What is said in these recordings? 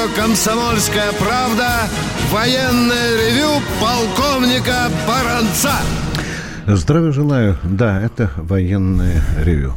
радио «Комсомольская правда» военное ревю полковника Баранца. Здравия желаю. Да, это военное ревю.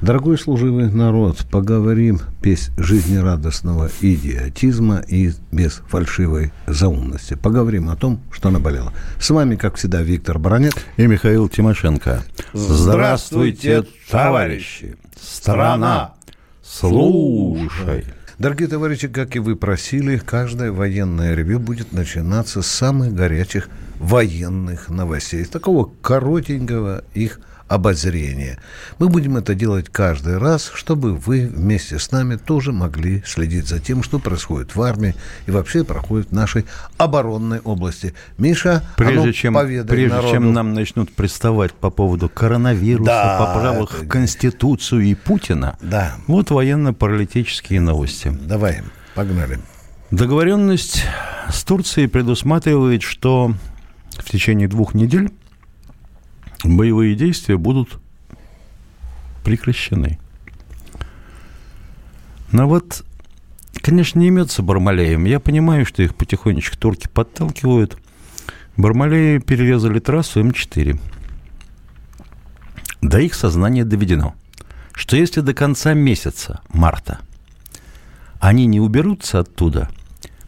Дорогой служивый народ, поговорим без жизнерадостного идиотизма и без фальшивой заумности. Поговорим о том, что наболело. С вами, как всегда, Виктор Бронет и Михаил Тимошенко. Здравствуйте, товарищи! Страна, слушай! Дорогие товарищи, как и вы просили, каждое военное ревю будет начинаться с самых горячих военных новостей, такого коротенького их обозрения. Мы будем это делать каждый раз, чтобы вы вместе с нами тоже могли следить за тем, что происходит в армии и вообще проходит в нашей оборонной области. Миша, прежде, а ну, чем, прежде народу. чем нам начнут приставать по поводу коронавируса, да, поправок это... в Конституцию и Путина, да. вот военно-паралитические новости. Давай, погнали. Договоренность с Турцией предусматривает, что в течение двух недель боевые действия будут прекращены. Но вот, конечно, не имется Бармалеем. Я понимаю, что их потихонечку турки подталкивают. Бармалеи перерезали трассу М4. До их сознания доведено, что если до конца месяца, марта, они не уберутся оттуда,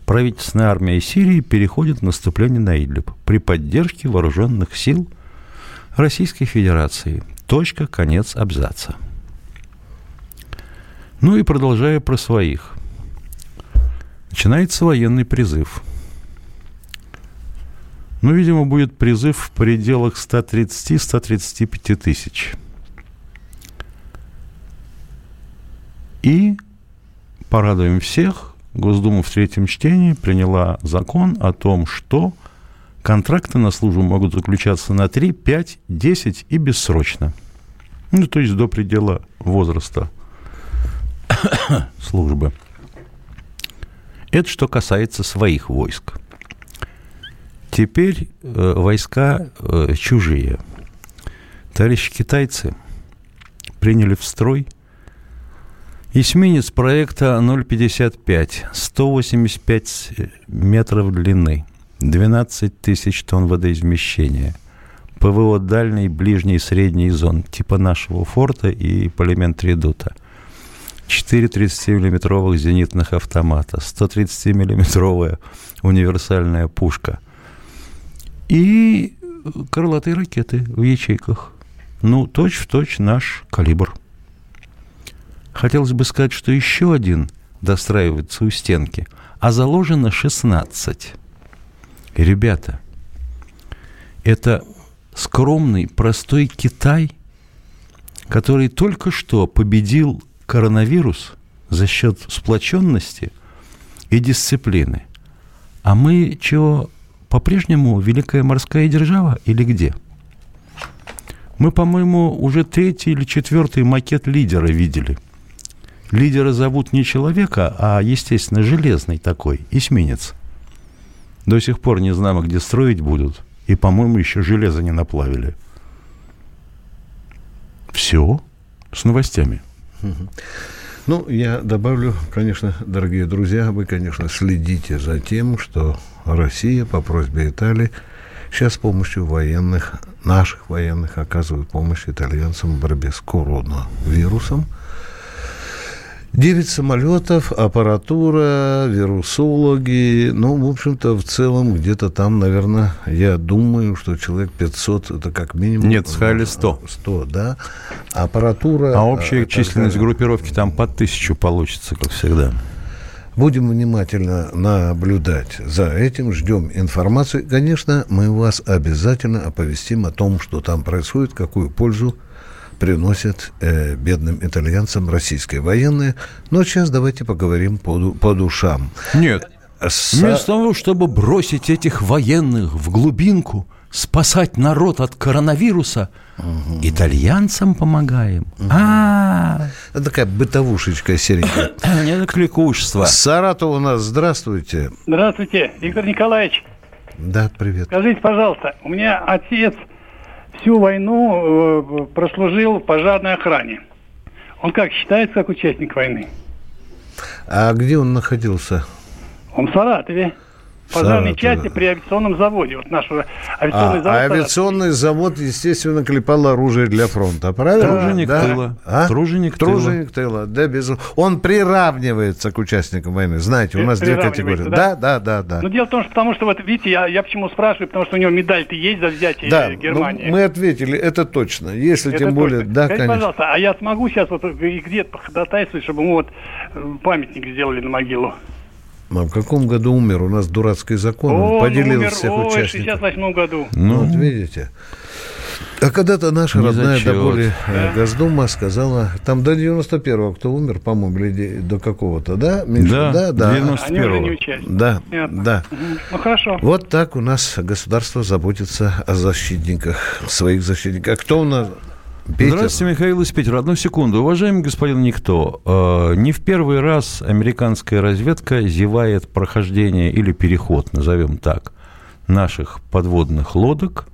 правительственная армия Сирии переходит в наступление на Идлиб при поддержке вооруженных сил – Российской Федерации. Точка, конец абзаца. Ну и продолжая про своих. Начинается военный призыв. Ну, видимо, будет призыв в пределах 130-135 тысяч. И порадуем всех. Госдума в третьем чтении приняла закон о том, что контракты на службу могут заключаться на 3, 5, 10 и бессрочно. Ну, то есть до предела возраста службы. Это что касается своих войск. Теперь э, войска э, чужие. Товарищи китайцы приняли в строй эсминец проекта 055, 185 метров длины – 12 тысяч тонн водоизмещения. ПВО дальней, ближней и средней зон, типа нашего форта и полимент редута. 4 30-миллиметровых зенитных автомата, 130-миллиметровая универсальная пушка и крылатые ракеты в ячейках. Ну, точь-в-точь наш калибр. Хотелось бы сказать, что еще один достраивается у стенки, а заложено 16. Ребята, это скромный, простой Китай, который только что победил коронавирус за счет сплоченности и дисциплины. А мы чего, по-прежнему великая морская держава или где? Мы, по-моему, уже третий или четвертый макет лидера видели. Лидера зовут не человека, а, естественно, железный такой, эсминец – до сих пор не знаем, где строить будут. И, по-моему, еще железо не наплавили. Все с новостями. Ну, я добавлю, конечно, дорогие друзья, вы, конечно, следите за тем, что Россия по просьбе Италии сейчас с помощью военных, наших военных, оказывает помощь итальянцам в борьбе с коронавирусом. 9 самолетов, аппаратура, вирусологи. Ну, в общем-то, в целом, где-то там, наверное, я думаю, что человек 500, это как минимум. Нет, сказали 100. 100, да. Аппаратура... А общая численность далее. группировки там по тысячу получится, как всегда. Будем внимательно наблюдать за этим, ждем информации. Конечно, мы вас обязательно оповестим о том, что там происходит, какую пользу приносят э, бедным итальянцам российские военные. Но сейчас давайте поговорим по, по душам. Нет. С... Вместо того, чтобы бросить этих военных в глубинку, спасать народ от коронавируса, угу. итальянцам помогаем. Угу. А, это такая бытовушечка серенькая. Не кликушество. Саратов у нас, здравствуйте. Здравствуйте, Виктор Николаевич. Да, привет. Скажите, пожалуйста, у меня отец всю войну э, прослужил в пожарной охране. Он как считается как участник войны? А где он находился? Он в Саратове пожарной части при авиационном заводе. Вот наш авиационный а, завод. А авиационный завод, естественно, клепал оружие для фронта, правильно? Труженик да? тыла. А? Труженик, Труженик тыла. Да, без... Он приравнивается к участникам войны. Знаете, у нас две категории. Да? да, да, да, Но дело в том, что потому что вот видите, я, я почему спрашиваю, потому что у него медаль-то есть за взятие да, Германии. Ну, мы ответили, это точно. Если это тем точно. более, да, Скажите, конечно. пожалуйста, а я смогу сейчас вот где-то ходатайствовать, чтобы мы вот э, памятник сделали на могилу? А в каком году умер? У нас дурацкий закон, он О, поделил умер, всех в участников. 68 году. Ну, Ну, вот видите. А когда-то наша Не родная зачет. до боли э, Госдума сказала, там до 91-го кто умер, по-моему, или до какого-то, да? Миша? Да, да, да. 90. Они уже 91-го. не участники. Да, Понятно. да. Ну хорошо. Вот так у нас государство заботится о защитниках, своих защитниках. А кто у нас? Петя? Здравствуйте, Михаил из Питера. Одну секунду. Уважаемый господин Никто, э, не в первый раз американская разведка зевает прохождение или переход, назовем так, наших подводных лодок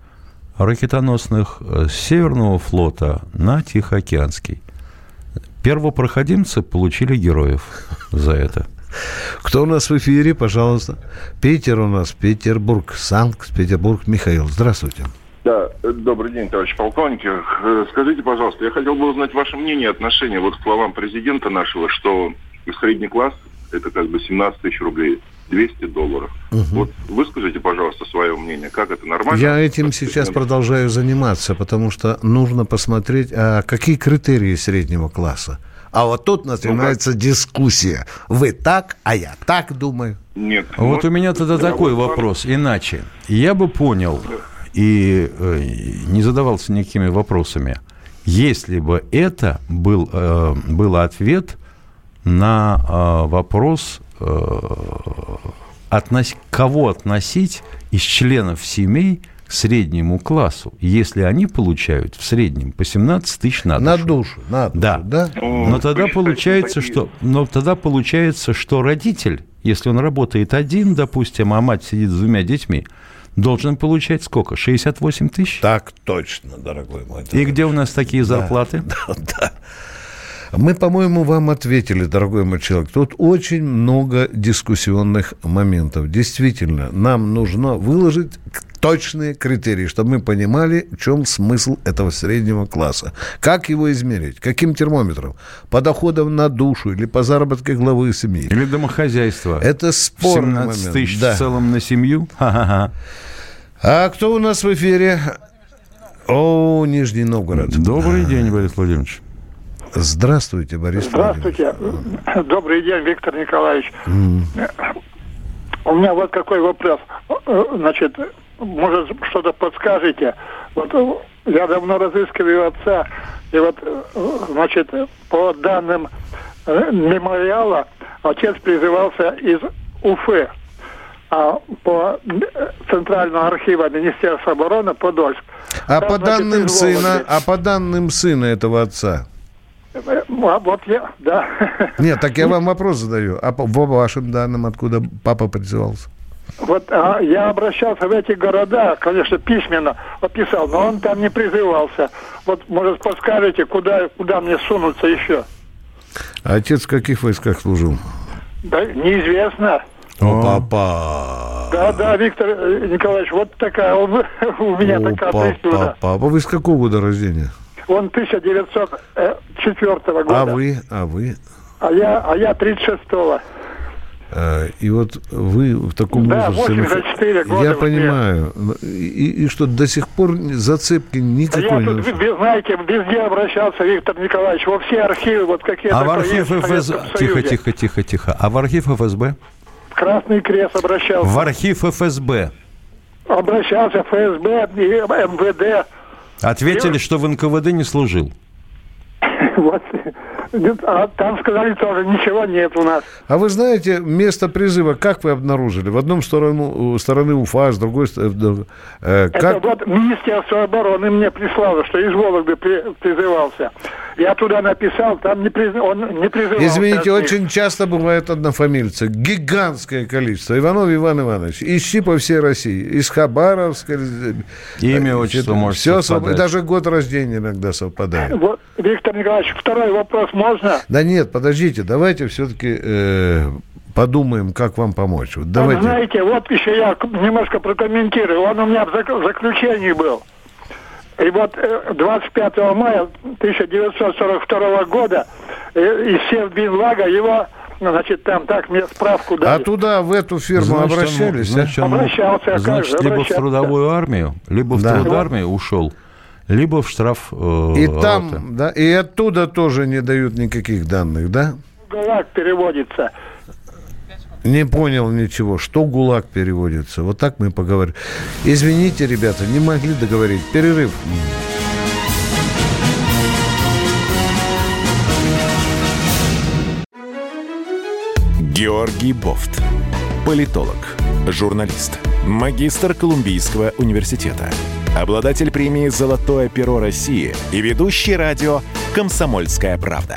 ракетоносных э, с Северного флота на Тихоокеанский. Первопроходимцы получили героев за это. Кто у нас в эфире, пожалуйста? Питер у нас, Петербург, Санкт-Петербург. Михаил, здравствуйте. Да, э, добрый день, товарищ полковник. Э, Скажите, пожалуйста, я хотел бы узнать ваше мнение, отношение вот к словам президента нашего, что средний класс – это как бы 17 тысяч рублей, 200 долларов. Вот выскажите, пожалуйста, свое мнение. Как это нормально? Я этим сейчас продолжаю заниматься, потому что нужно посмотреть, а какие критерии среднего класса. А вот тут начинается дискуссия. Вы так, а я так думаю. Нет. Вот у меня тогда такой вопрос. Иначе. Я бы понял и э, не задавался никакими вопросами, если бы это был, э, был ответ на э, вопрос, относ- кого относить из членов семей к среднему классу, если они получают в среднем по 17 тысяч на душу. На душу, на душу, Да. да? О, Но тогда получается, что, но тогда получается, что родитель, если он работает один, допустим, а мать сидит с двумя детьми, должен получать сколько? 68 тысяч? Так точно, дорогой мой. И где у нас такие зарплаты? Да. Мы, по-моему, вам ответили, дорогой мой человек. Тут очень много дискуссионных моментов. Действительно, нам нужно выложить точные критерии, чтобы мы понимали, в чем смысл этого среднего класса. Как его измерить? Каким термометром? По доходам на душу или по заработке главы семьи? Или домохозяйство? Это спорный 17 момент. тысяч Да. в целом на семью? Ха-ха-ха. А кто у нас в эфире? О, Нижний Новгород. Добрый день, Борис Владимирович. Здравствуйте, Борис Здравствуйте. Добрый день, Виктор Николаевич. У меня вот какой вопрос. Э, Значит, может, что-то подскажете. Вот э, я давно разыскиваю отца, и вот, э, значит, по данным э, мемориала, отец призывался из Уфы, а по Центрального архива Министерства обороны Подольск. А Там, по значит, данным сына, а по данным сына этого отца? А Вот я, да. Нет, так я вам вопрос задаю. А по по вашим данным, откуда папа призывался? Вот а, я обращался в эти города, конечно, письменно описал, но он там не призывался. Вот, может, подскажете, куда, куда мне сунуться еще? А отец в каких войсках служил? Да, неизвестно. О, папа. Да, да, Виктор э, Николаевич, вот такая у у меня О, такая папа, причина. папа. Вы с какого года рождения? Он 1904 года. А вы, а вы? А я, а я 36-го. Э, И вот вы в таком Да, возрасте... 84 года Я понимаю. И, и что, до сих пор зацепки Я никакой тут, не вы, знаете, везде обращался, Виктор Николаевич, во все архивы, вот какие А в архив ФСБ... Тихо, тихо, тихо, тихо. А в архив ФСБ? Красный Крест обращался. В архив ФСБ. Обращался ФСБ и МВД. Ответили, что в НКВД не служил. Вот. А там сказали тоже, ничего нет у нас. А вы знаете, место призыва как вы обнаружили? В одном сторону, стороны Уфа, с другой стороны... э, Это как? вот Министерство обороны мне прислало, что из Вологды при- призывался. Я туда написал, там не приз- он не призывался. Извините, очень часто бывают однофамильцы. Гигантское количество. Иванов Иван Иванович. Ищи по всей России. Из Хабаровска. э, Имя, э, отчество может все совпадать. Даже год рождения иногда совпадает. Вот, Виктор Николаевич, второй вопрос можно? Да нет, подождите, давайте все-таки подумаем, как вам помочь. Вот давайте. знаете, вот еще я немножко прокомментирую. Он у меня в заключении был. И вот 25 э, мая 1942 года э, из Севбинлага его значит, там так мне справку дали. А туда, в эту фирму значит, обращались? Он, значит, он, Обращался. А значит, как либо в трудовую армию, либо в да. армию ушел, либо в штраф. Э, и там, да, и оттуда тоже не дают никаких данных, да? ГУЛАГ переводится. Не понял ничего. Что ГУЛАГ переводится? Вот так мы поговорим. Извините, ребята, не могли договорить. Перерыв. Георгий Бофт. Политолог, журналист, магистр Колумбийского университета, обладатель премии «Золотое перо России» и ведущий радио «Комсомольская правда».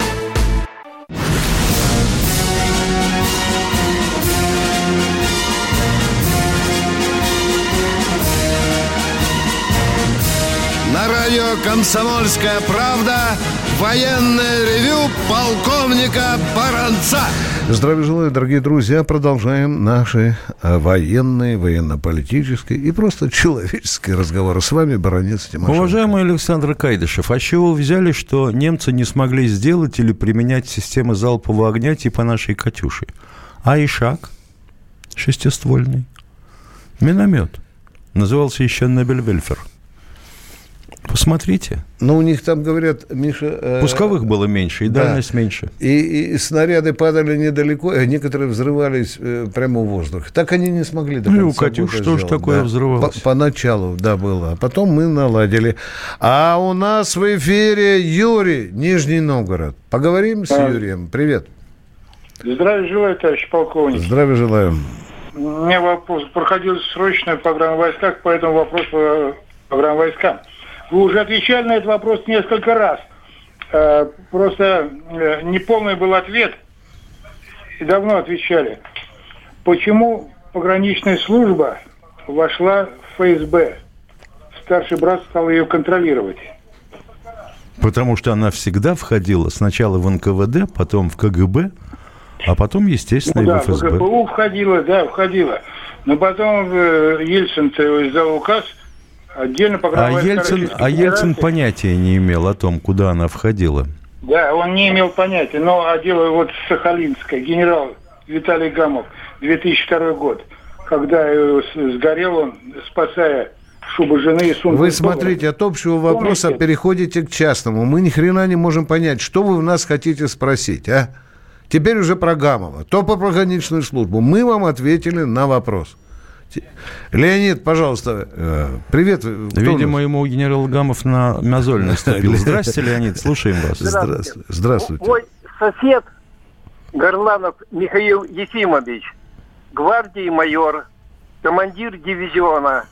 «Комсомольская правда» военное ревю полковника Баранца. Здравия желаю, дорогие друзья. Продолжаем наши э, военные, военно-политические и просто человеческие разговоры. С вами баронец Тимошенко. Уважаемый Александр Кайдышев, а с чего вы взяли, что немцы не смогли сделать или применять системы залпового огня типа нашей «Катюши»? А Ишак шестиствольный. Миномет. Назывался еще Небель-Вельфер. Посмотрите. Ну, у них там, говорят, Миша... Э, Пусковых было меньше, и да. дальность меньше. И, и снаряды падали недалеко, а некоторые взрывались э, прямо в воздух. Так они не смогли до Ну, Катюш что ж такое да. взрывалось? По, поначалу, да, было. А потом мы наладили. А у нас в эфире Юрий, Нижний Новгород. Поговорим с а. Юрием. Привет. Здравия желаю, товарищ полковник. Здравия желаю. У меня вопрос. Проходил срочную программу войсках, поэтому вопрос по программе войскам. Вы уже отвечали на этот вопрос несколько раз. Э, просто э, неполный был ответ. И давно отвечали. Почему пограничная служба вошла в ФСБ? Старший брат стал ее контролировать. Потому что она всегда входила сначала в НКВД, потом в КГБ, а потом, естественно, ну, да, и в ФСБ. в ГПУ входила, да, входила. Но потом э, Ельцин издал указ – Отдельно а Ельцин, а Ельцин понятия не имел о том, куда она входила. Да, он не имел понятия. Но а дело вот Сахалинское, генерал Виталий Гамов, 2002 год, когда сгорел он, спасая шубу жены и сумку. Вы смотрите, от общего вопроса Помните? переходите к частному. Мы ни хрена не можем понять, что вы у нас хотите спросить, а? Теперь уже про Гамова, то по пограничную службу. Мы вам ответили на вопрос. Леонид, пожалуйста, э, привет. Видимо, ему генерал Гамов на мозоль наступил. Здравствуйте, Леонид, слушаем вас. Здравствуйте. Здравствуйте. Мой сосед Горланов Михаил Ефимович, гвардии майор, командир дивизиона,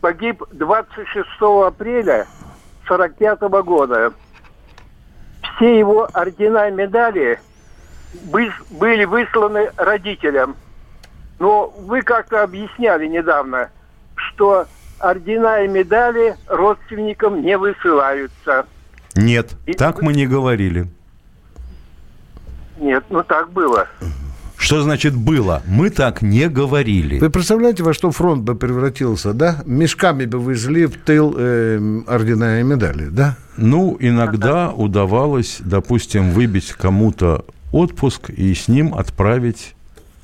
погиб 26 апреля 45 года. Все его ордена и медали были высланы родителям – но вы как-то объясняли недавно, что ордена и медали родственникам не высылаются. Нет, и... так мы не говорили. Нет, ну так было. Что значит было? Мы так не говорили. Вы представляете, во что фронт бы превратился, да? Мешками бы везли в тыл э, ордена и медали, да? Ну, иногда удавалось, допустим, выбить кому-то отпуск и с ним отправить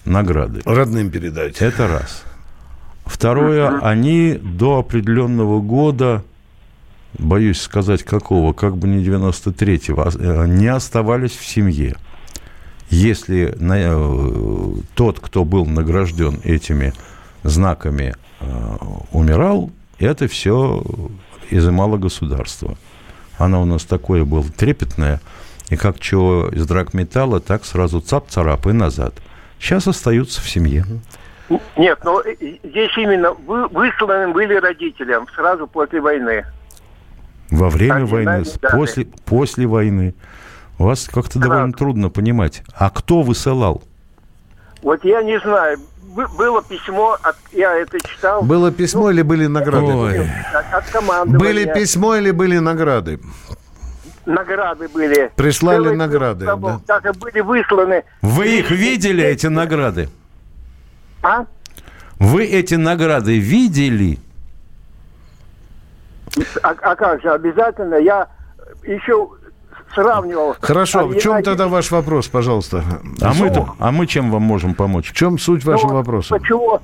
награды. Родным передать. Это раз. Второе, они до определенного года, боюсь сказать какого, как бы не 93-го, а, э, не оставались в семье. Если э, тот, кто был награжден этими знаками, э, умирал, это все изымало государство. Оно у нас такое было трепетное, и как чего из драгметалла, так сразу цап-царап и назад – сейчас остаются в семье. Нет, но э, здесь именно вы, высланы были родителям сразу после войны. Во время а войны, после, после войны. У вас как-то довольно трудно понимать. А кто высылал? Вот я не знаю. бы- было письмо, от, я это читал. Было письмо Ну, или были награды? Ой. От, от командования. Были письмо или были награды? Награды были. Прислали Целый награды, Так и были высланы. Вы их видели, эти награды? А? Вы эти награды видели? А, а как же, обязательно. Я еще сравнивал. Хорошо, в чем оригинальные- тогда ваш вопрос, пожалуйста? А мы, а мы чем вам можем помочь? В чем суть Ну, вашего вопроса? Почему,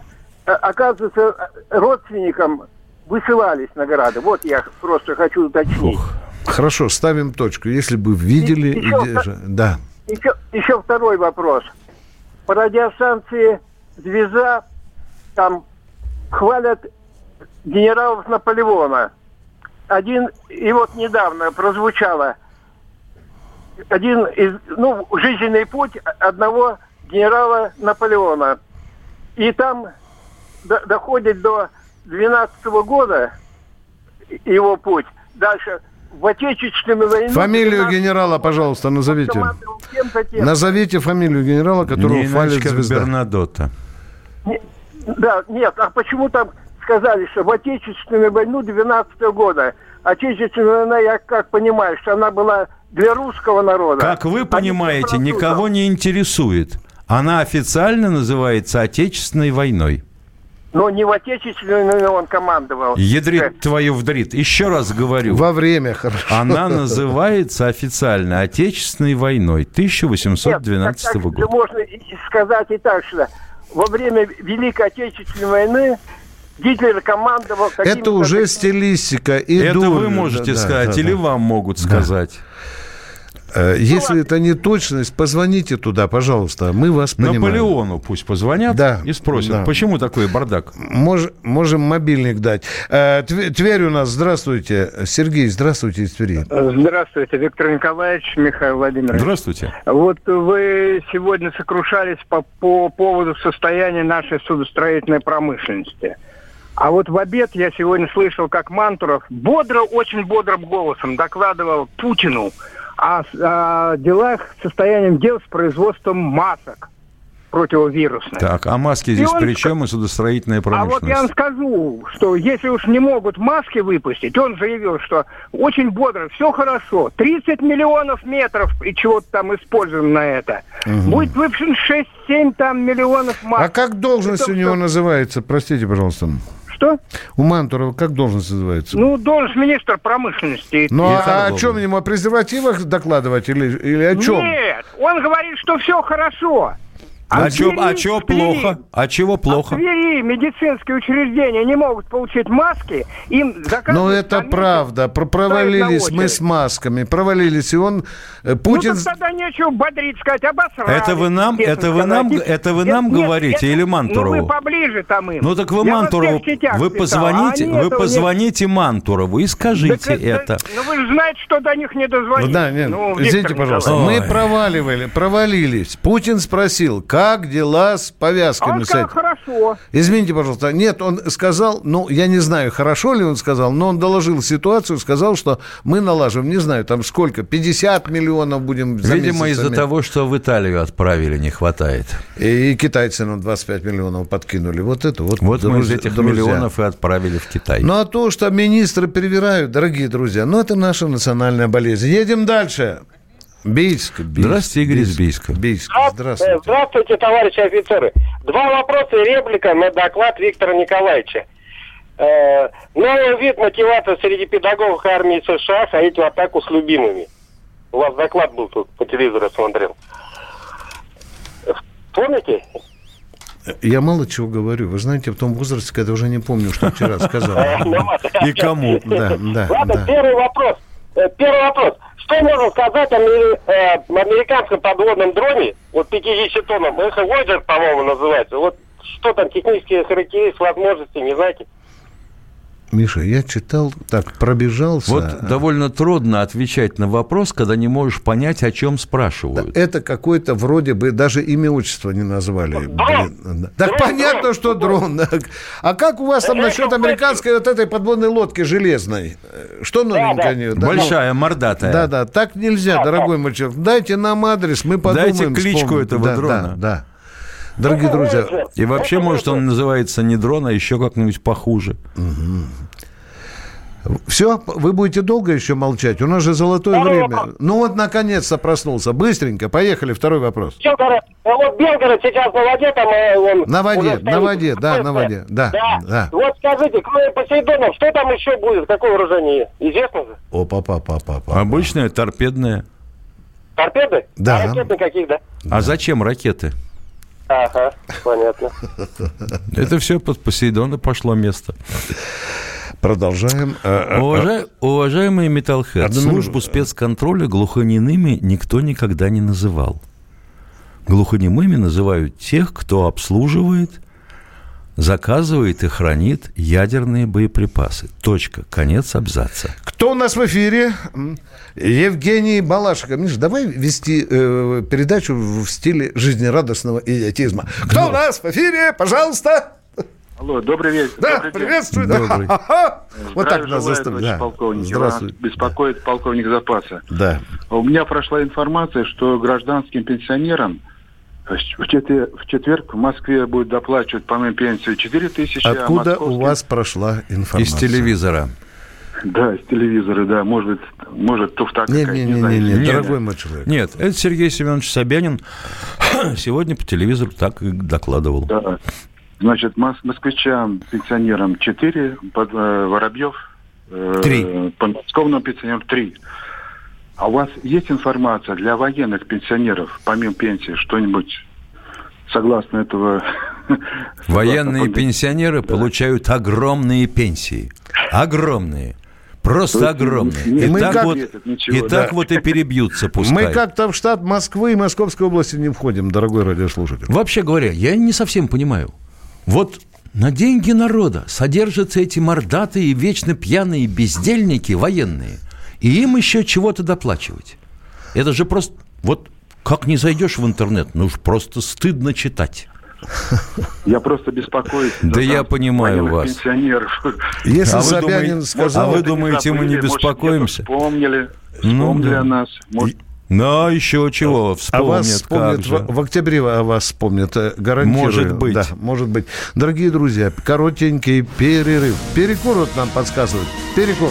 э, оказывается, родственникам высылались награды. Вот я просто хочу уточнить. Хорошо, ставим точку. Если бы видели... И- еще иде- же- Да. Еще, еще второй вопрос. По радиостанции «Звезда» там хвалят генералов Наполеона. Один, и вот недавно прозвучало, один из, ну, жизненный путь одного генерала Наполеона. И там до- доходит до 12 года его путь. Дальше в Отечественную войну... Фамилию 12 генерала, пожалуйста, назовите. Назовите фамилию генерала, которого Не фалит звезда. Бернадотта. Не- Да, нет, а почему там сказали, что в Отечественную войну 12 года? Отечественная война, я как понимаю, что она была для русского народа. Как вы понимаете, никого не интересует. Она официально называется Отечественной войной. Но не в Отечественную войну он командовал. Э, Ядрит твою вдрит. Еще раз говорю. Во время, хорошо. Она называется официально Отечественной войной 1812 Нет, так- так года. Можно сказать и так, что во время Великой Отечественной войны Гитлер командовал... Это уже стилистика и Это вы можете Да, сказать, да, или да. вам могут сказать. Э, Если это не точность, позвоните туда, пожалуйста. Мы вас понимаем. Наполеону пусть позвонят Да, и спросят, да. почему такой бардак. Мож- можем мобильник дать. Э, Тв- Тверь у нас, здравствуйте. Сергей, здравствуйте из Твери. Здравствуйте, Виктор Николаевич, Михаил Владимирович. Здравствуйте. Вот вы сегодня сокрушались по, по поводу состояния нашей судостроительной промышленности. А вот в обед я сегодня слышал, как Мантуров бодро, очень бодрым голосом докладывал Путину о, с- о делах, состоянием дел с производством масок противовирусных. Так, а маски И здесь он при чем и судостроительная А вот я вам промышленность? скажу, что если уж не могут маски выпустить, он заявил, что очень бодро, все хорошо, 30 миллионов метров и чего-то там используем на это. Мгм. Будет выпущен 6-7 там миллионов масок. А как должность у него называется? Простите, пожалуйста. Что? У Мантурова как должность называется? Ну, должность министра промышленности. Ну, а, так о чем ему? О презервативах докладывать или, или о чем? Нет, он говорит, что все хорошо. А, в чё, а чё плохо? А чего В плохо? Твери медицинские учреждения не могут получить маски, им Ну, заказывают это на месяц, правда. Про- провалились мы с масками. Провалились. И он... э, Ну, Путин... так тогда нечего бодрить, сказать, обосрались. Это вы нам- это вы нам- это вы Нет, нам нет, говорите это- или Мантурову? Ну, вы поближе там им. Ну так вы Я Мантурову, вы позвоните, а вы позвоните Мантурову и скажите Так это. Ну вы же знаете, что до них не дозвониться. Да, нет, Ну, извините, пожалуйста. Мы проваливали, провалились. Путин спросил, как дела с повязками? Он сказал, хорошо. Извините, пожалуйста. Нет, он сказал, ну, я не знаю, хорошо ли он сказал, но он доложил ситуацию, сказал, что мы налаживаем, не знаю, там сколько, 50 миллионов будем за Видимо, из-за того, что в Италию отправили, не хватает. И, и китайцы нам 25 миллионов подкинули. Вот это вот. Вот мы из друзья- этих друзья. миллионов и отправили в Китай. Ну, а то, что министры перевирают, дорогие друзья, ну, это наша национальная болезнь. Едем дальше. Бийск. Бийск Здравствуйте, Игорь из Бийска. Бийск. Здравствуйте. Здравствуйте, товарищи офицеры. Два вопроса и реплика на доклад Виктора Николаевича. Э, Новый вид мотивации среди педагогов армии США ходить в атаку с любимыми. У вас доклад был тут по телевизору, смотрел. Помните? Я мало чего говорю. Вы знаете, в том возрасте, когда уже не помню, что вчера сказал. И кому? Да, да, Ладно, первый вопрос. Э, Первый вопрос. Что можно сказать о э, американском подводном дроне, вот 50 тоннам, Эхо Voyager, по-моему, называется. Вот что там, технические характеристики, возможности, не знаете? Миша, я читал, так, пробежался. Вот довольно трудно отвечать на вопрос, когда не можешь понять, о чем спрашивают. Это какой-то вроде бы даже имя отчества не назвали. Блин, да. Так понятно, что дрон. А как у вас там насчет американской вот этой подводной лодки железной? Что новенькое? не- да, Большая, ну, мордатая. Да, да, так нельзя, дорогой мальчик. Дайте нам адрес, мы подумаем. Дайте кличку вспомним. этого Да, дрона. Да, да. Дорогие друзья, И вообще, может, он называется не дрон, а еще как-нибудь похуже. все, вы будете долго еще молчать? У нас же золотое Второй время. вопрос. Ну вот, наконец-то проснулся. Быстренько, поехали, второй вопрос. Белгород, а вот Белгород сейчас на воде, там э, он... На воде, на воде, да, на воде, да, Да. да. Вот скажите, кроме Посейдонов, что там еще будет? Какое вооружение? Известно же? О, папа, папа, папа. Обычная торпедная. Торпеды? Да. А ракеты каких, да? А зачем ракеты? Ага, понятно. Это все под Посейдона пошло место. Продолжаем. Э, э, Уважа- Уважаемый Металлхед, Одну службу спецконтроля глухонемыми никто никогда не называл. Глухонемыми называют тех, кто обслуживает, заказывает и хранит ядерные боеприпасы. Точка. Конец абзаца. Кто у нас в эфире? Евгений Балашиков. Миша, давай вести э, передачу в стиле жизнерадостного идиотизма. Кто у нас в эфире? Пожалуйста. Алло, добрый вечер. Да, добрый день. приветствую. Добрый. Да. Ха-ха. Вот так нас товарищ Да. полковник. Здравствуй. Вас беспокоит полковник запаса. Да. У меня прошла информация, что гражданским пенсионерам в четвер- в четверг в Москве будет доплачивать по моей пенсии 4 тысячи. а Откуда у московским- вас прошла информация? Из телевизора. Да, с телевизора, да. Может быть, может туфта Не, какая-то, не, не, не, не, Нет. дорогой мой человек. Нет, это Сергей Семенович Собянин сегодня по телевизору так и докладывал. Да. Значит, мос- москвичам, пенсионерам 4, под, э, Воробьев, э, Три. подмосковным пенсионерам 3. А у вас есть информация для военных пенсионеров, помимо пенсии, что-нибудь согласно этого? Военные согласно- пенсионеры получают огромные пенсии. Огромные. Просто То огромные. не- И мы так как- вот, ничего, и да. так вот и перебьются пускай. Мы как-то в штат Москвы и Московской области не входим, дорогой радиослушатель. Вообще говоря, я не совсем понимаю. Вот на деньги народа содержатся эти мордатые и вечно пьяные бездельники военные. И им еще чего-то доплачивать. Это же просто... Вот как не зайдешь в интернет, ну уж просто стыдно читать. Я просто беспокоюсь. Да я понимаю вас. пенсионеров. Если А вы Собянин думаете- сказал... а вы думаете, мы не беспокоимся? Вспомнили, Ну вспомнили да. о нас. Может, Ну, еще чего, А вспомнят, вас как вспомнят в, в октябре о вас вспомнят, э, гарантирую. Может быть. Да, может быть. Дорогие друзья, коротенький перерыв. Перекур вот нам подсказывают. Перекур.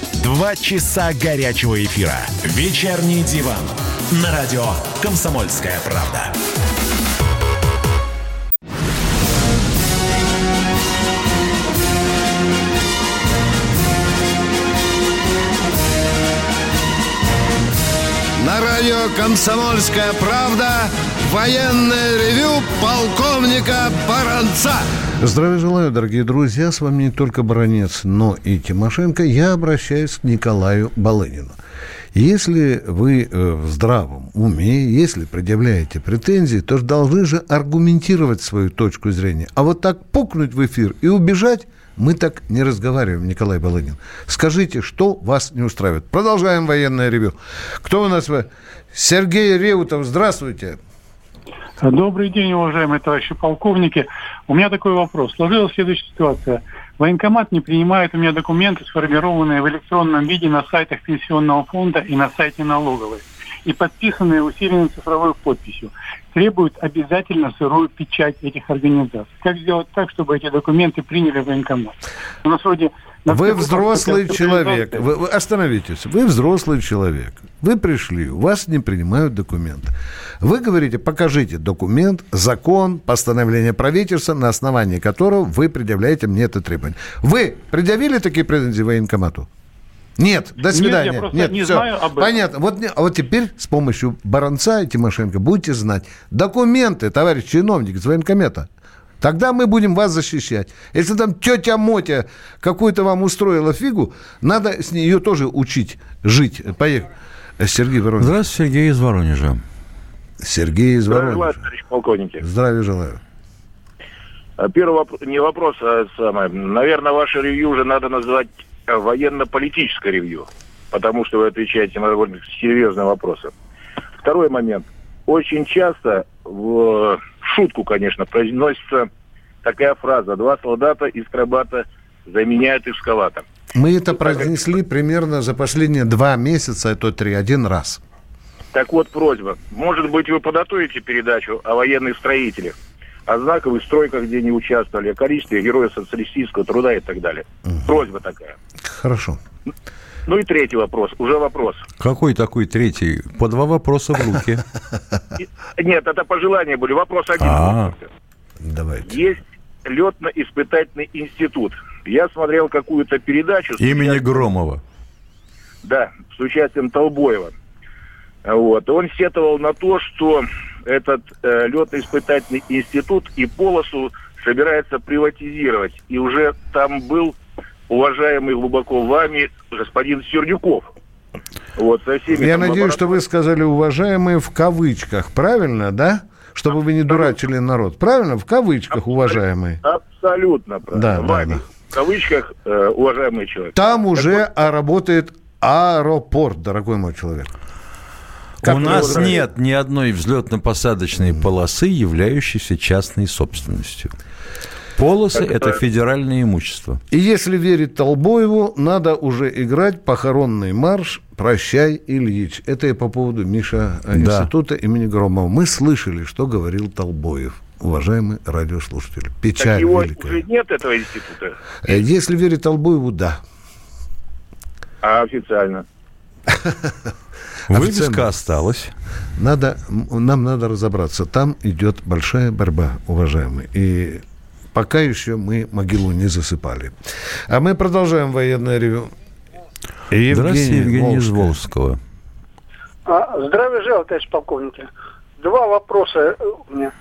Два часа горячего эфира. Вечерний диван. На радио «Комсомольская правда». На радио «Комсомольская правда» военное ревю полковника Баранца. Здравия желаю, дорогие друзья. С вами не только Баранец, но и Тимошенко. Я обращаюсь к Николаю Балынину. Если вы э, в здравом уме, если предъявляете претензии, то должны же аргументировать свою точку зрения. А вот так пукнуть в эфир и убежать, мы так не разговариваем, Николай Балынин. Скажите, что вас не устраивает. Продолжаем военное ревю. Кто у нас? Сергей Реутов, здравствуйте. Добрый день, уважаемые товарищи полковники. У меня такой вопрос. Сложилась следующая ситуация. Военкомат не принимает у меня документы, сформированные в электронном виде на сайтах пенсионного фонда и на сайте налоговой, и подписанные усиленной цифровой подписью. Требует обязательно сырую печать этих организаций. Как сделать так, чтобы эти документы приняли военкомат? У нас вроде... Вы взрослый человек. Вы, вы остановитесь. Вы взрослый человек. Вы пришли, у вас не принимают документы. Вы говорите, покажите документ, закон, постановление правительства, на основании которого вы предъявляете мне это требование. Вы предъявили такие претензии военкомату? Нет, до Нет, свидания. я просто не всё. знаю об этом. Понятно. Вот, а вот теперь с помощью Баранца и Тимошенко будете знать документы, товарищ чиновник из военкомата. Тогда мы будем вас защищать. Если там тетя Мотя какую-то вам устроила фигу, надо с нее тоже учить жить. Поехали. Сергей Воронин. Здравствуйте, Сергей из Воронежа. Сергей из Здравия Воронежа. желаю, товарищ полковники. Здравия желаю. А Первый вопрос, не вопрос, а самое. Наверное, ваше ревью уже надо назвать э, военно-политическое ревью, потому что вы отвечаете на довольно серьезные вопросы. Второй момент. Очень часто в шутку, конечно, произносится такая фраза «два солдата из крабата заменяют эскалатор». Мы это произнесли примерно за последние два месяца, это три, один раз. Так вот, просьба. Может быть, вы подготовите передачу о военных строителях, о знаковых стройках, где они участвовали, о количестве героев социалистического труда и так далее. Просьба такая. Хорошо. Ну и третий вопрос, уже вопрос. Какой такой третий? По два вопроса в руки. Нет, это пожелания были. Вопрос один. А. Давайте. Есть летно-испытательный институт. Я смотрел какую-то передачу. Имени Громова. Да, с участием Толбоева. Вот. Он сетовал на то, что этот э, летно-испытательный институт и полосу собирается приватизировать. И уже там был уважаемый глубоко вами господин Сердюков. Вот, со всеми Я надеюсь, что вы сказали уважаемые в кавычках, правильно, да? Чтобы вы не дурачили народ. Правильно? В кавычках уважаемые. Абсолютно правильно. Да, да, Вами. да. В кавычках, э, уважаемый человек. Там уже а, работает аэропорт, дорогой мой человек. Как У нас называете? нет ни одной взлетно-посадочной полосы, являющейся частной собственностью. Полосы – это федеральное имущество. И если верить Толбоеву, надо уже играть похоронный марш «Прощай, Ильич». Это я по поводу Миша э, Да. института имени Громова. Мы слышали, что говорил Толбоев, уважаемый радиослушатель. Так Печаль его великая. уже нет, этого института, Э, Если верить Толбоеву, да. а официально. Вывеска осталась. Надо, нам надо разобраться. Там идет большая борьба, уважаемые. И пока еще мы могилу не засыпали. А мы продолжаем военное ревю. Здравствуйте, Евгений из Волжская. Волжского. А, Здравия желаю, товарищ полковники. Два вопроса у меня.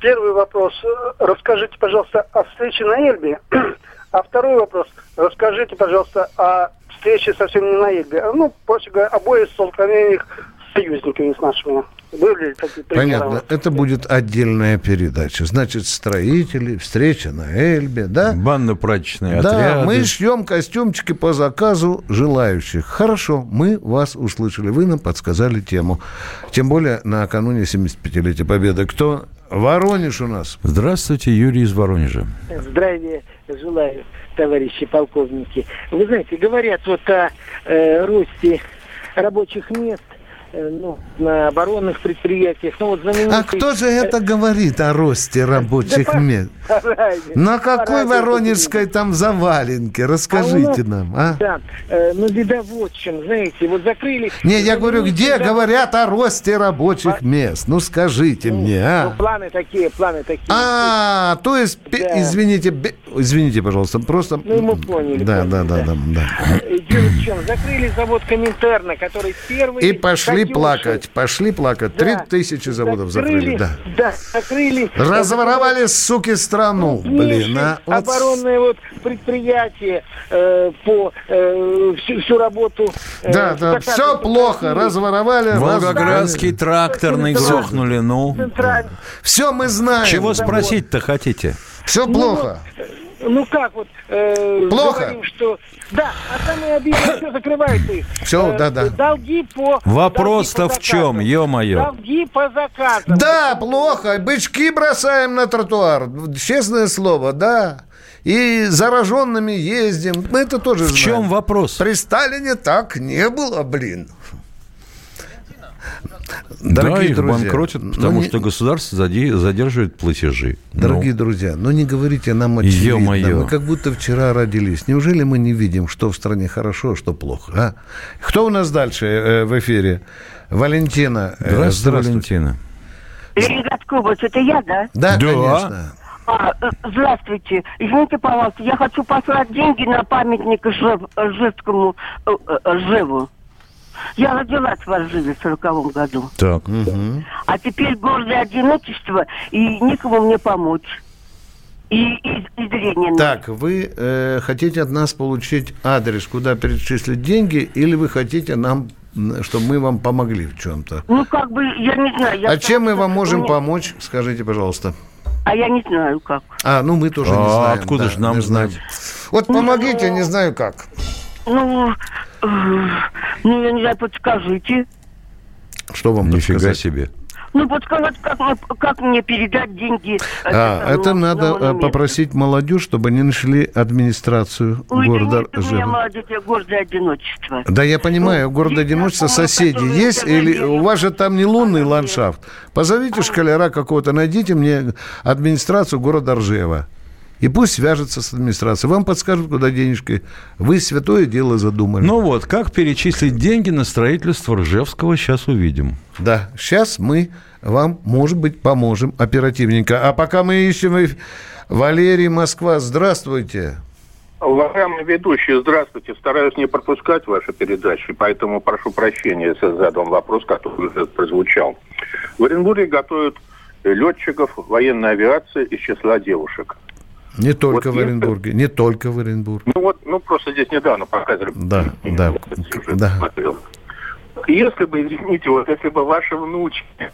Первый вопрос. Расскажите, пожалуйста, о встрече на Эльбе. А второй вопрос. Расскажите, пожалуйста, о встрече совсем не на Эльбе. Ну, проще говоря, обои столкновениях с союзниками с нашими. Были ли такие примеры? Понятно. Это будет отдельная передача. Значит, строители, встреча на Эльбе, да? Банно-прачечные Да, отряды. мы шьем костюмчики по заказу желающих. Хорошо, мы вас услышали. Вы нам подсказали тему. Тем более накануне 75-летия Победы. Кто? Воронеж у нас. Здравствуйте, Юрий из Воронежа. Здравия желаю, товарищи полковники. Вы знаете, говорят вот о э, росте рабочих мест ну, на оборонных предприятиях. Ну, вот знаменитый... А кто же это говорит о росте рабочих Да мест? Заранее. На какой Заранее. воронежской там заваленке? Расскажите А у нас- нам, а? Да, э, ну, беда вот чем, знаете, вот закрыли... Не, я говорю, где Да, говорят о росте рабочих мест? Ну, скажите мне, Ну, а? планы такие, планы такие. А, то есть, Да. извините, извините, пожалуйста, просто... Ну, мы поняли, Да, да, поняли, да, да, да. Э, Дело в чем? Закрыли завод Коминтерна, который первый... И пошли Катюшу- плакать, пошли плакать. Три Да. тысячи заводов закрыли, да. Да, закрыли. Разворовали, суки, страну, блин, а. Вот оборонное вот предприятие э, по э, всю, всю работу. э, Да, да, все плохо, разворовали, Волгоградский тракторный Всё. грохнули, ну. Централь- Все мы знаем. Чего спросить-то хотите? Все Ну, плохо. Ну как вот? э, Плохо. Говорим, что... Да, а самое обидное, все закрывается их. Всё, Э, да, да. Долги по... Вопрос-то в чем, ё-моё? Долги по заказам. Да, плохо. Бычки бросаем на тротуар. Честное слово, да. И зараженными ездим. Мы это тоже В знаем. чем вопрос? При Сталине так не было, блин. Да, Дорогие их друзья, банкротят, ну потому не- что государство зади- задерживает платежи. Дорогие Ну, друзья, ну не говорите нам очевидно. Ё-моё. Мы как будто вчера родились. Неужели мы не видим, что в стране хорошо, а что плохо? А? Кто у нас дальше э, в эфире? Валентина. э, Здравствуйте, Валентина. Ленинградская область, это я, да? Да, Да. конечно. А, э, здравствуйте. Извините, пожалуйста, я хочу послать деньги на памятник Жев, Жевскому э, э, Жеву. Я родилась в Ржеве в сороковом году. Так. А теперь гордое одиночество, и никому мне помочь. И, и, и зрение. Так, вы э, хотите от нас получить адрес, куда перечислить деньги, или вы хотите нам чтобы мы вам помогли в чем-то. Ну, как бы, я не знаю. Я а чем мы вам можем меня... помочь? Скажите, пожалуйста. А я не знаю, как. А, ну мы тоже а, не знаем. Откуда да, же нам знать? Вот помогите, не знаю как. Ну, э, ну, я не знаю, подскажите. Что вам Нифига подсказать? себе. Ну, подсказать, как, как мне передать деньги. А, это, это ну, надо на монумент. попросить молодежь, чтобы они нашли администрацию Ой, города меня Жена. молодец, я гордое одиночество. Да, я понимаю, Ну, одиночества знакомые, соседи есть? сказали, Или у вас же там не лунный ландшафт? Позовите школяра какого-то, найдите мне администрацию города Ржева. И пусть свяжется с администрацией. Вам подскажут, куда денежки. Вы святое дело задумали. Ну вот, как перечислить деньги на строительство Ржевского, сейчас увидим. Да, сейчас мы вам, может быть, поможем оперативненько. А пока мы ищем... Валерий, Москва, здравствуйте. Уважаемый ведущий, здравствуйте. Стараюсь не пропускать ваши передачи, поэтому прошу прощения, если задам вопрос, который уже прозвучал. В Оренбурге готовят летчиков военной авиации из числа девушек. Не только Вот в Оренбурге, не только в Оренбурге. Ну вот, ну просто здесь недавно показывали. Да, да, да. смотрел. Если бы, извините, вот если бы ваши внучки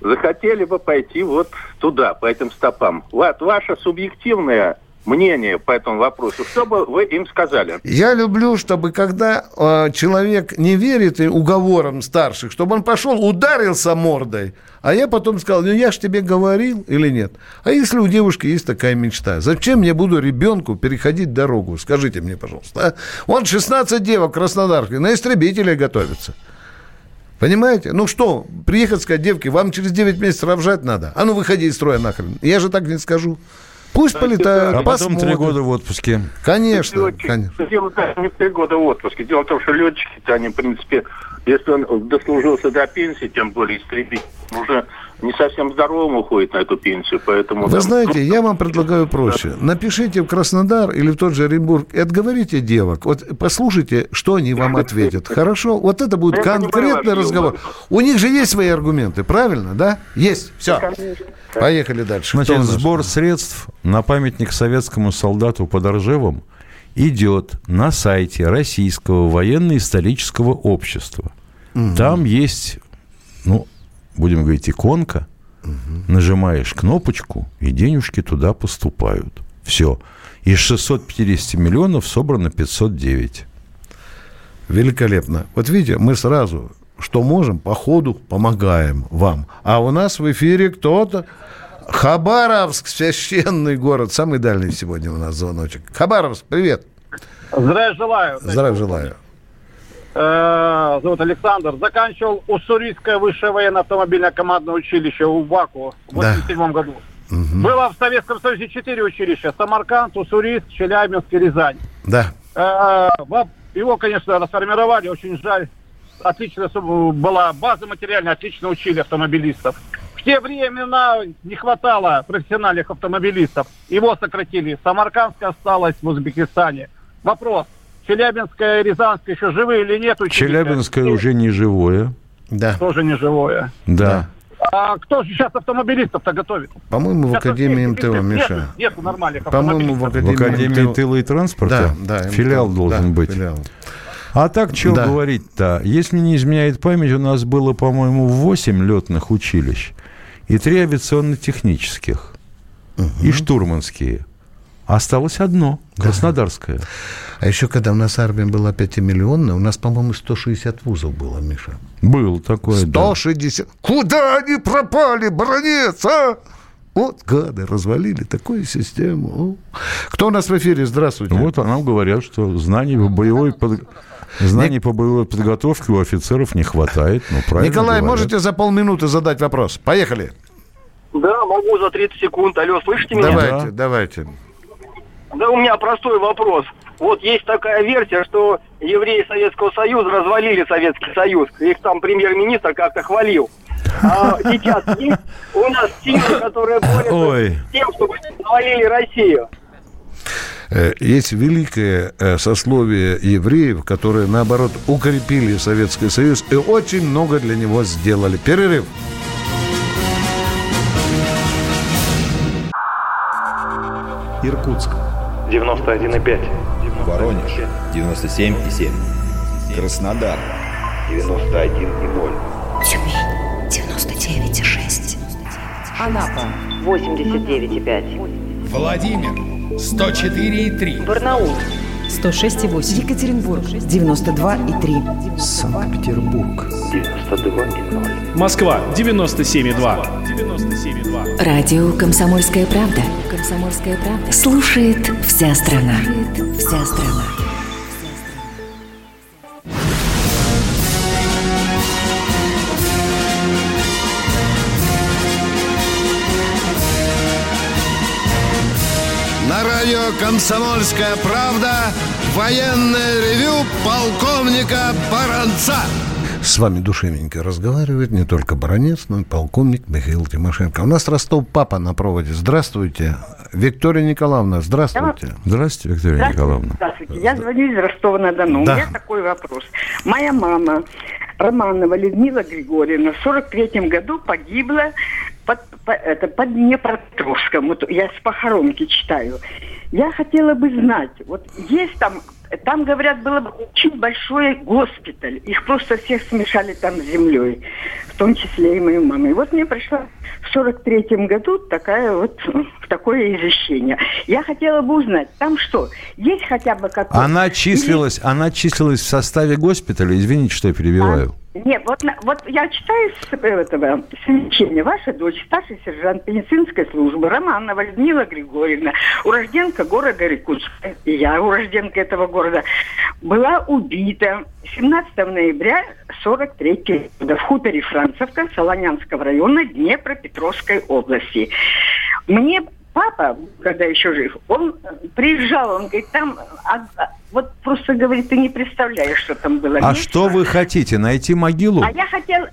захотели бы пойти вот туда, по этим стопам, вот ваше субъективное мнение по этому вопросу, что бы вы им сказали? Я люблю, чтобы когда э, человек не верит и уговорам старших, чтобы он пошел, ударился мордой, а я потом сказал, ну я ж тебе говорил или нет. А если у девушки есть такая мечта, зачем я буду ребенку переходить дорогу? Скажите мне, пожалуйста. А? Вон 16 девок в Краснодарке на истребителей готовятся. Понимаете? Ну что, приехать сказать, девки, вам через 9 месяцев рожать надо. А ну выходи из строя нахрен. Я же так не скажу. Пусть полетают, А потом три года в отпуске. Конечно, Летчики- конечно. Дело даже не в три года отпуска. Дело в том, что летчики-то они, в принципе, если он дослужился до пенсии, тем более истребитель, уже не совсем здоровым уходит на эту пенсию, поэтому... Вы там- знаете, я вам предлагаю проще. Напишите в Краснодар или в тот же Оренбург и отговорите девок. Вот послушайте, что они вам ответят. Хорошо? Вот это будет конкретный разговор. У них же есть свои аргументы, правильно, да? Есть. Все. Поехали дальше. Значит, сбор средств на памятник советскому солдату под Ржевом идет на сайте Российского военно-исторического общества. Там есть, ну, будем говорить, иконка. Нажимаешь кнопочку, и денежки туда поступают. Все. Из 650 миллионов собрано 509. Великолепно. Вот видите, мы сразу, что можем, по ходу помогаем вам. А у нас в эфире кто-то... Хабаровск, священный город. Самый дальний сегодня у нас звоночек. Хабаровск, привет. Здравия желаю. Здравия желаю. Э, Зовут Александр. Заканчивал Уссурийское высшее военно-автомобильное командное училище УВАКу в Да. 87 году. Было в Советском Союзе четыре училища. Самарканд, Уссурийск, Челябинск и Рязань. Да. Э, Его, конечно, расформировали. Очень жаль. Отлично была база материальная, отлично учили автомобилистов. В те времена не хватало профессиональных автомобилистов. Его сократили. Самаркандская осталась в Узбекистане. Вопрос. Челябинская и Рязанская еще живые или нет? училища? Челябинское уже не живое. Да. Тоже не живое. Да. А кто же сейчас автомобилистов-то готовит? По-моему, в Сейчас Академии МТО, Миша. Нету нормальных По-моему, в автомобилистов. В Академии, Академии МТО. тыла и транспорта Да, да, филиал МТО, должен да, быть. филиал. А так, что Да. говорить-то? Если не изменяет память, у нас было, по-моему, 8 летных училищ и 3 авиационно-технических и штурманские. Осталось одно, Краснодарское. А еще, когда у нас армия была пятимиллионная, у нас, по-моему, 160 вузов было, Миша. Было такое, да. 160. Куда они пропали, бронец, а? Вот гады, развалили такую систему. Кто у нас в эфире? Здравствуйте. Вот нам говорят, что знаний по боевой под- знаний по боевой подготовке у офицеров не хватает. Ну, правильно Николай, говорят. можете за полминуты задать вопрос? Поехали. Да, могу за 30 секунд. Алло, слышите меня? Давайте, давайте. Да у меня простой вопрос. Вот есть такая версия, что евреи Советского Союза развалили Советский Союз. Их там премьер-министр как-то хвалил. А сейчас есть у нас силы, которые борются Ой. с тем, чтобы развалили Россию. Э, Есть великое э, сословие евреев, которые, наоборот, укрепили Советский Союз и очень много для него сделали. Перерыв. Иркутск. 91,5. Воронеж. 97,7. Краснодар. 91,0. Тюмень 99,6. Анапа 89,5. Владимир 104,3. Барнаул 106,8. Екатеринбург 92,3. Санкт-Петербург 92,0. Москва 97,2. 97,2. Радио «Комсомольская правда». «Комсомольская правда». Слушает вся страна. Слушает вся страна. На радио «Комсомольская правда» военное ревю полковника Баранца. С вами душевненько разговаривает не только баронец, но и полковник Михаил Тимошенко. У нас Ростов папа на проводе. Здравствуйте. Виктория Николаевна, здравствуйте. Здравствуйте, Виктория Здравствуйте. Николаевна. Здравствуйте. Я звоню из Ростова-на-Дону. Да. У меня такой вопрос. Моя мама Романова Людмила Григорьевна в 43 году погибла под, по- это, под Днепропетровском. Вот я с похоронки читаю. Я хотела бы знать, вот есть там, там, говорят, было бы очень большой госпиталь. Их просто всех смешали там с землей, в том числе и мою маму. И вот мне пришла в 43 году такая вот, э, такое извещение. Я хотела бы узнать, там что, есть хотя бы какой Она числилась, она числилась в составе госпиталя. Извините, что я перебиваю. Нет, вот, вот я читаю с этого свечения. Ваша дочь, старший сержант медицинской службы Романова Людмила Григорьевна, урожденка города Иркутска, и я урожденка этого города, была убита 17 ноября 43 года в хуторе Францевка Солонянского района Днепропетровской области. Мне папа, когда еще жив, он приезжал, он говорит, там, а- а, вот просто говорит, ты не представляешь, что там было. А Место. что вы хотите? Найти могилу? А я хотела,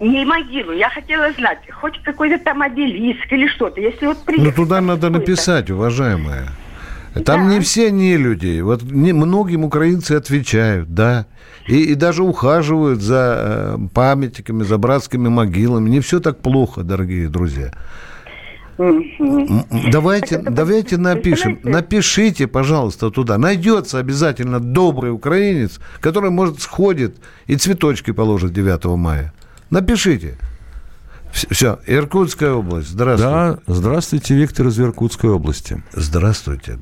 не могилу, я хотела знать, хоть какой-то там обелиск или что-то. Если вот Ну, туда надо написать, уважаемая. Там не все не люди. Вот не, многим украинцы отвечают, да. И, и даже ухаживают за э, памятниками, за братскими могилами. Не все так плохо, дорогие друзья. М, м, Давайте, давайте напишем. Напишите, пожалуйста, туда. Найдется обязательно добрый украинец, который, может, сходит и цветочки положит 9 мая. Напишите. Все, Иркутская область. Здравствуйте. Да, здравствуйте, Виктор из Иркутской области. Здравствуйте.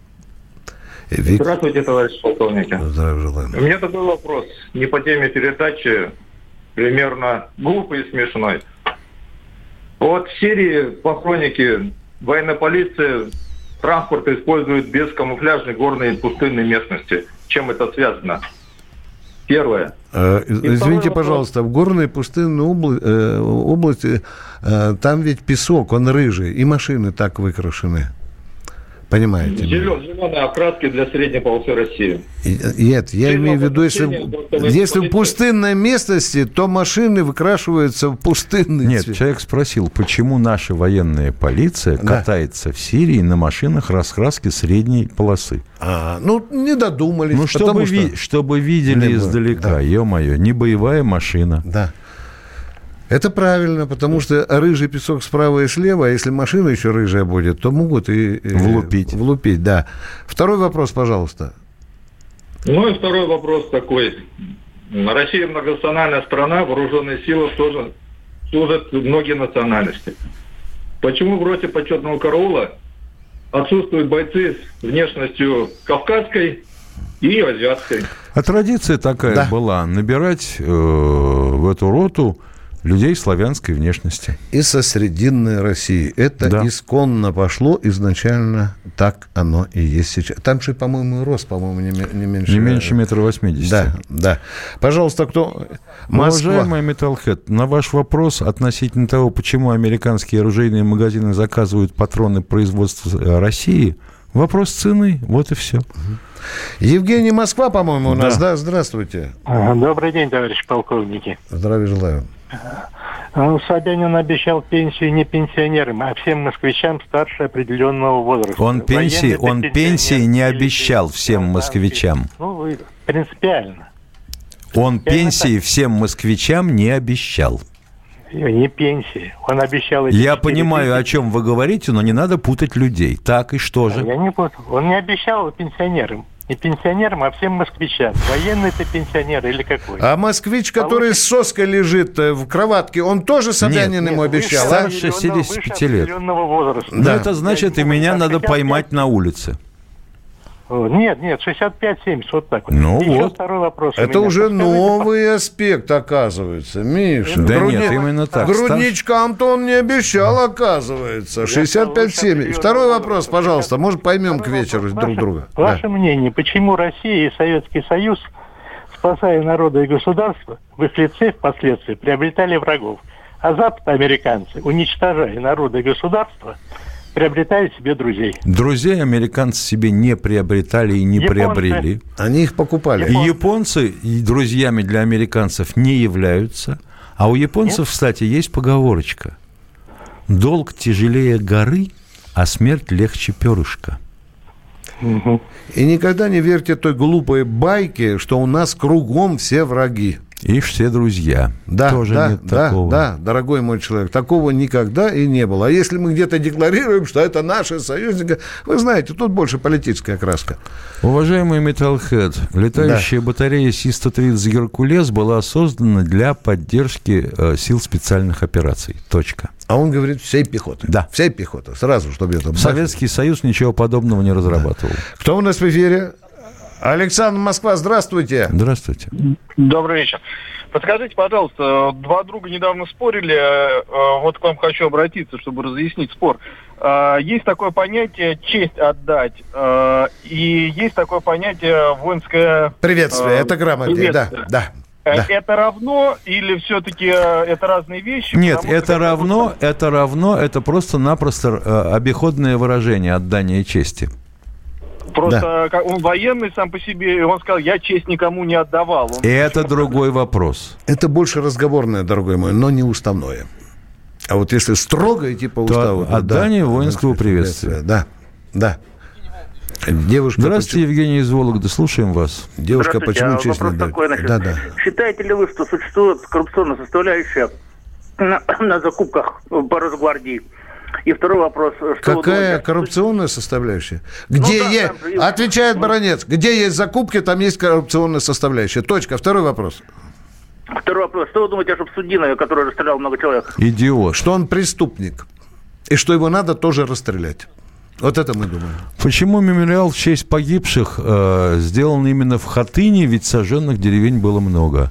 Вик- Здравствуйте, товарищ полковники. Здравия желаем. У меня такой вопрос. Не по теме передачи, примерно глупый и смешной. Вот в Сирии по хронике военная полиция транспорт использует без камуфляжной горной и пустынной местности. Чем это связано? Первое. Э, Извините, пожалуйста, в горной пустынной обла- э, области э, там ведь песок, он рыжий, и машины так выкрашены. Понимаете? Зелен- зеленые окраски для средней полосы России. Нет, я Фильм имею в виду, если, если в пустынной местности, то машины выкрашиваются в пустынный Нет, цвет. человек спросил, почему наша военная полиция Да. катается в Сирии на машинах раскраски средней полосы. А, ну, не додумались. Ну, чтобы, ви- что... чтобы видели Не было, издалека, да. ё-моё, не боевая машина. Да. Это правильно, потому что рыжий песок справа и слева, а если машина еще рыжая будет, то могут и... э, Влупить. Влупить, да. Второй вопрос, пожалуйста. Ну и второй вопрос такой. Россия многонациональная страна, вооруженные силы тоже служат многие национальности. Почему в роте почетного караула отсутствуют бойцы с внешностью кавказской и азиатской? А традиция такая Да. была, набирать э, в эту роту людей славянской внешности. И со Срединной России. Это Да. исконно пошло, изначально так оно и есть сейчас. Там же, по-моему, рост, по-моему, не, не меньше... Не меньше метра восьмидесяти. Да, да. Пожалуйста, кто... Москва. Уважаемый Металлхед, на ваш вопрос относительно того, почему американские оружейные магазины заказывают патроны производства э, России, вопрос цены, вот и все. Евгений Москва, по-моему, у нас. Да. Да, здравствуйте. Добрый день, товарищ полковники. Здравия желаю. А, Собянин обещал пенсию не пенсионерам, а всем москвичам старше определенного возраста. Он пенсии, он пенсии не обещал всем москвичам. Ну, принципиально. Он пенсии всем москвичам не обещал. Не пенсии. Он обещал... Я 4 понимаю, о чем вы говорите, но не надо путать людей. Так, и что тысячи. же? Я не понял. Он не обещал пенсионерам. Не пенсионерам, а всем москвичам. Военный ты пенсионер или какой? А москвич, который с соской лежит э, в кроватке, он тоже Собянин Нет, ему нет, обещал? выше а? Старше определенного- 75 выше лет. определенного возраста. Ну, это значит, и меня надо поймать на улице. О, Нет, нет, 65-70, вот так вот. Ну Еще вот. второй вопрос. Это меня. уже Подскажите, новый аспект, оказывается, Миша. Да Грудни- нет, именно так. Грудничкам-то он не обещал, оказывается. 65-70. Второй вопрос, пожалуйста. Может, поймем к вечеру друг друга. Да. Ваше мнение, почему Россия и Советский Союз, спасая народы и государства, в их лице впоследствии приобретали врагов, а западноамериканцы, уничтожая народы и государства, приобретали себе друзей? Друзей американцы себе не приобретали и не Японцы. приобрели. Они их покупали. И японцы и друзьями для американцев не являются. А у японцев, кстати, есть поговорочка. Долг тяжелее горы, а смерть легче перышка. И никогда не верьте той глупой байке, что у нас кругом все враги. И все друзья. Да, Тоже да, нет да, такого. да, дорогой мой человек, такого никогда и не было. А если мы где-то декларируем, что это наши союзники, вы знаете, тут больше политическая окраска. Уважаемый Metalhead, летающая батарея Си-130 «Геркулес» была создана для поддержки э, сил специальных операций. Точка. А он говорит, всей пехоты. Да. Всей пехоты. Сразу, чтобы это... Советский Союз ничего подобного не разрабатывал. Кто у нас в эфире? Александр Москва, здравствуйте. Здравствуйте. Добрый вечер. Подскажите, пожалуйста, два друга недавно спорили, э, э, вот к вам хочу обратиться, чтобы разъяснить спор. Э, Есть такое понятие «честь отдать», и есть такое понятие «воинское...» Приветствие, э, это грамотнее, да, приветствие. да. Да. Это равно или все-таки это разные вещи? Нет, Потому что это равно, это равно, это просто-напросто обиходное выражение отдания чести. Просто как он военный сам по себе, и он сказал, я честь никому не отдавал. Он- И это другой вопрос. Это больше разговорное, дорогой мой, но не уставное. А вот если строго идти по То уставу... то отдание да, воинского приветствия. Да, да. Девушка, Здравствуйте, Евгений из Вологды, слушаем вас. Девушка, почему А честь вопрос такой, значит, Да, да. Считаете ли вы, что существует коррупционная составляющая на, на закупках по Росгвардии? И второй вопрос. Что Какая коррупционная составляющая? Где да, есть... там Отвечает Баранец. Где есть закупки, там есть коррупционная составляющая. Точка. Второй вопрос. Второй вопрос. Что вы думаете о Шапсудинове, который расстрелял много человек? Идиот. Что он преступник. И что его надо тоже расстрелять. Вот это мы думаем. Почему мемориал в честь погибших э, сделан именно в Хатыне, ведь сожженных деревень было много.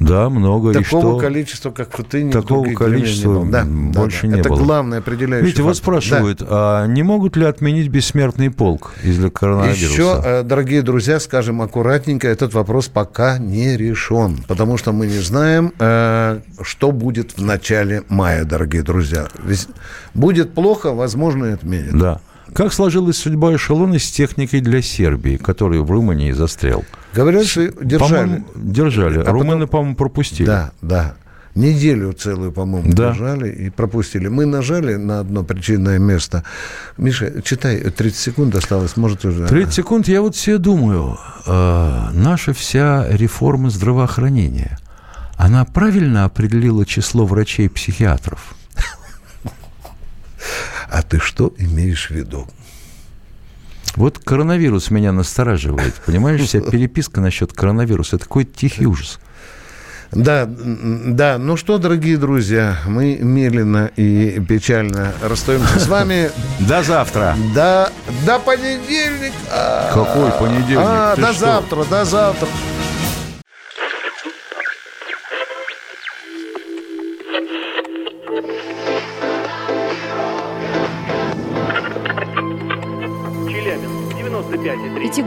Да, много. и Такого что? количества, как в Хатыне, Такого количества не было. Да, м, да, больше да. не это было. главный определяющий Видите, вот спрашивают, а не могут ли отменить бессмертный полк из-за коронавируса? Еще, э, дорогие друзья, скажем аккуратненько, этот вопрос пока не решен, потому что мы не знаем, э, что будет в начале мая, дорогие друзья. Будет плохо, возможно, и отменят. Да. Как сложилась судьба эшелона с техникой для Сербии, который в Румынии застрял? Говорят, что держали. По-моему, держали. А потом- Румыны, по-моему, пропустили. Да, да. Неделю целую, по-моему, Да. держали и пропустили. Мы нажали на одно причинное место. Миша, читай, 30 секунд осталось, может уже... 30 секунд, я вот себе думаю, э, наша вся реформа здравоохранения, она правильно определила число врачей-психиатров? Ты что имеешь в виду? Вот коронавирус меня настораживает. Понимаешь, вся переписка насчет коронавируса. Это какой-то тихий ужас. Да, да. Ну что, дорогие друзья, мы медленно и печально расстаемся с вами. До завтра. До, до понедельника. Какой понедельник? А, до что? завтра, до завтра.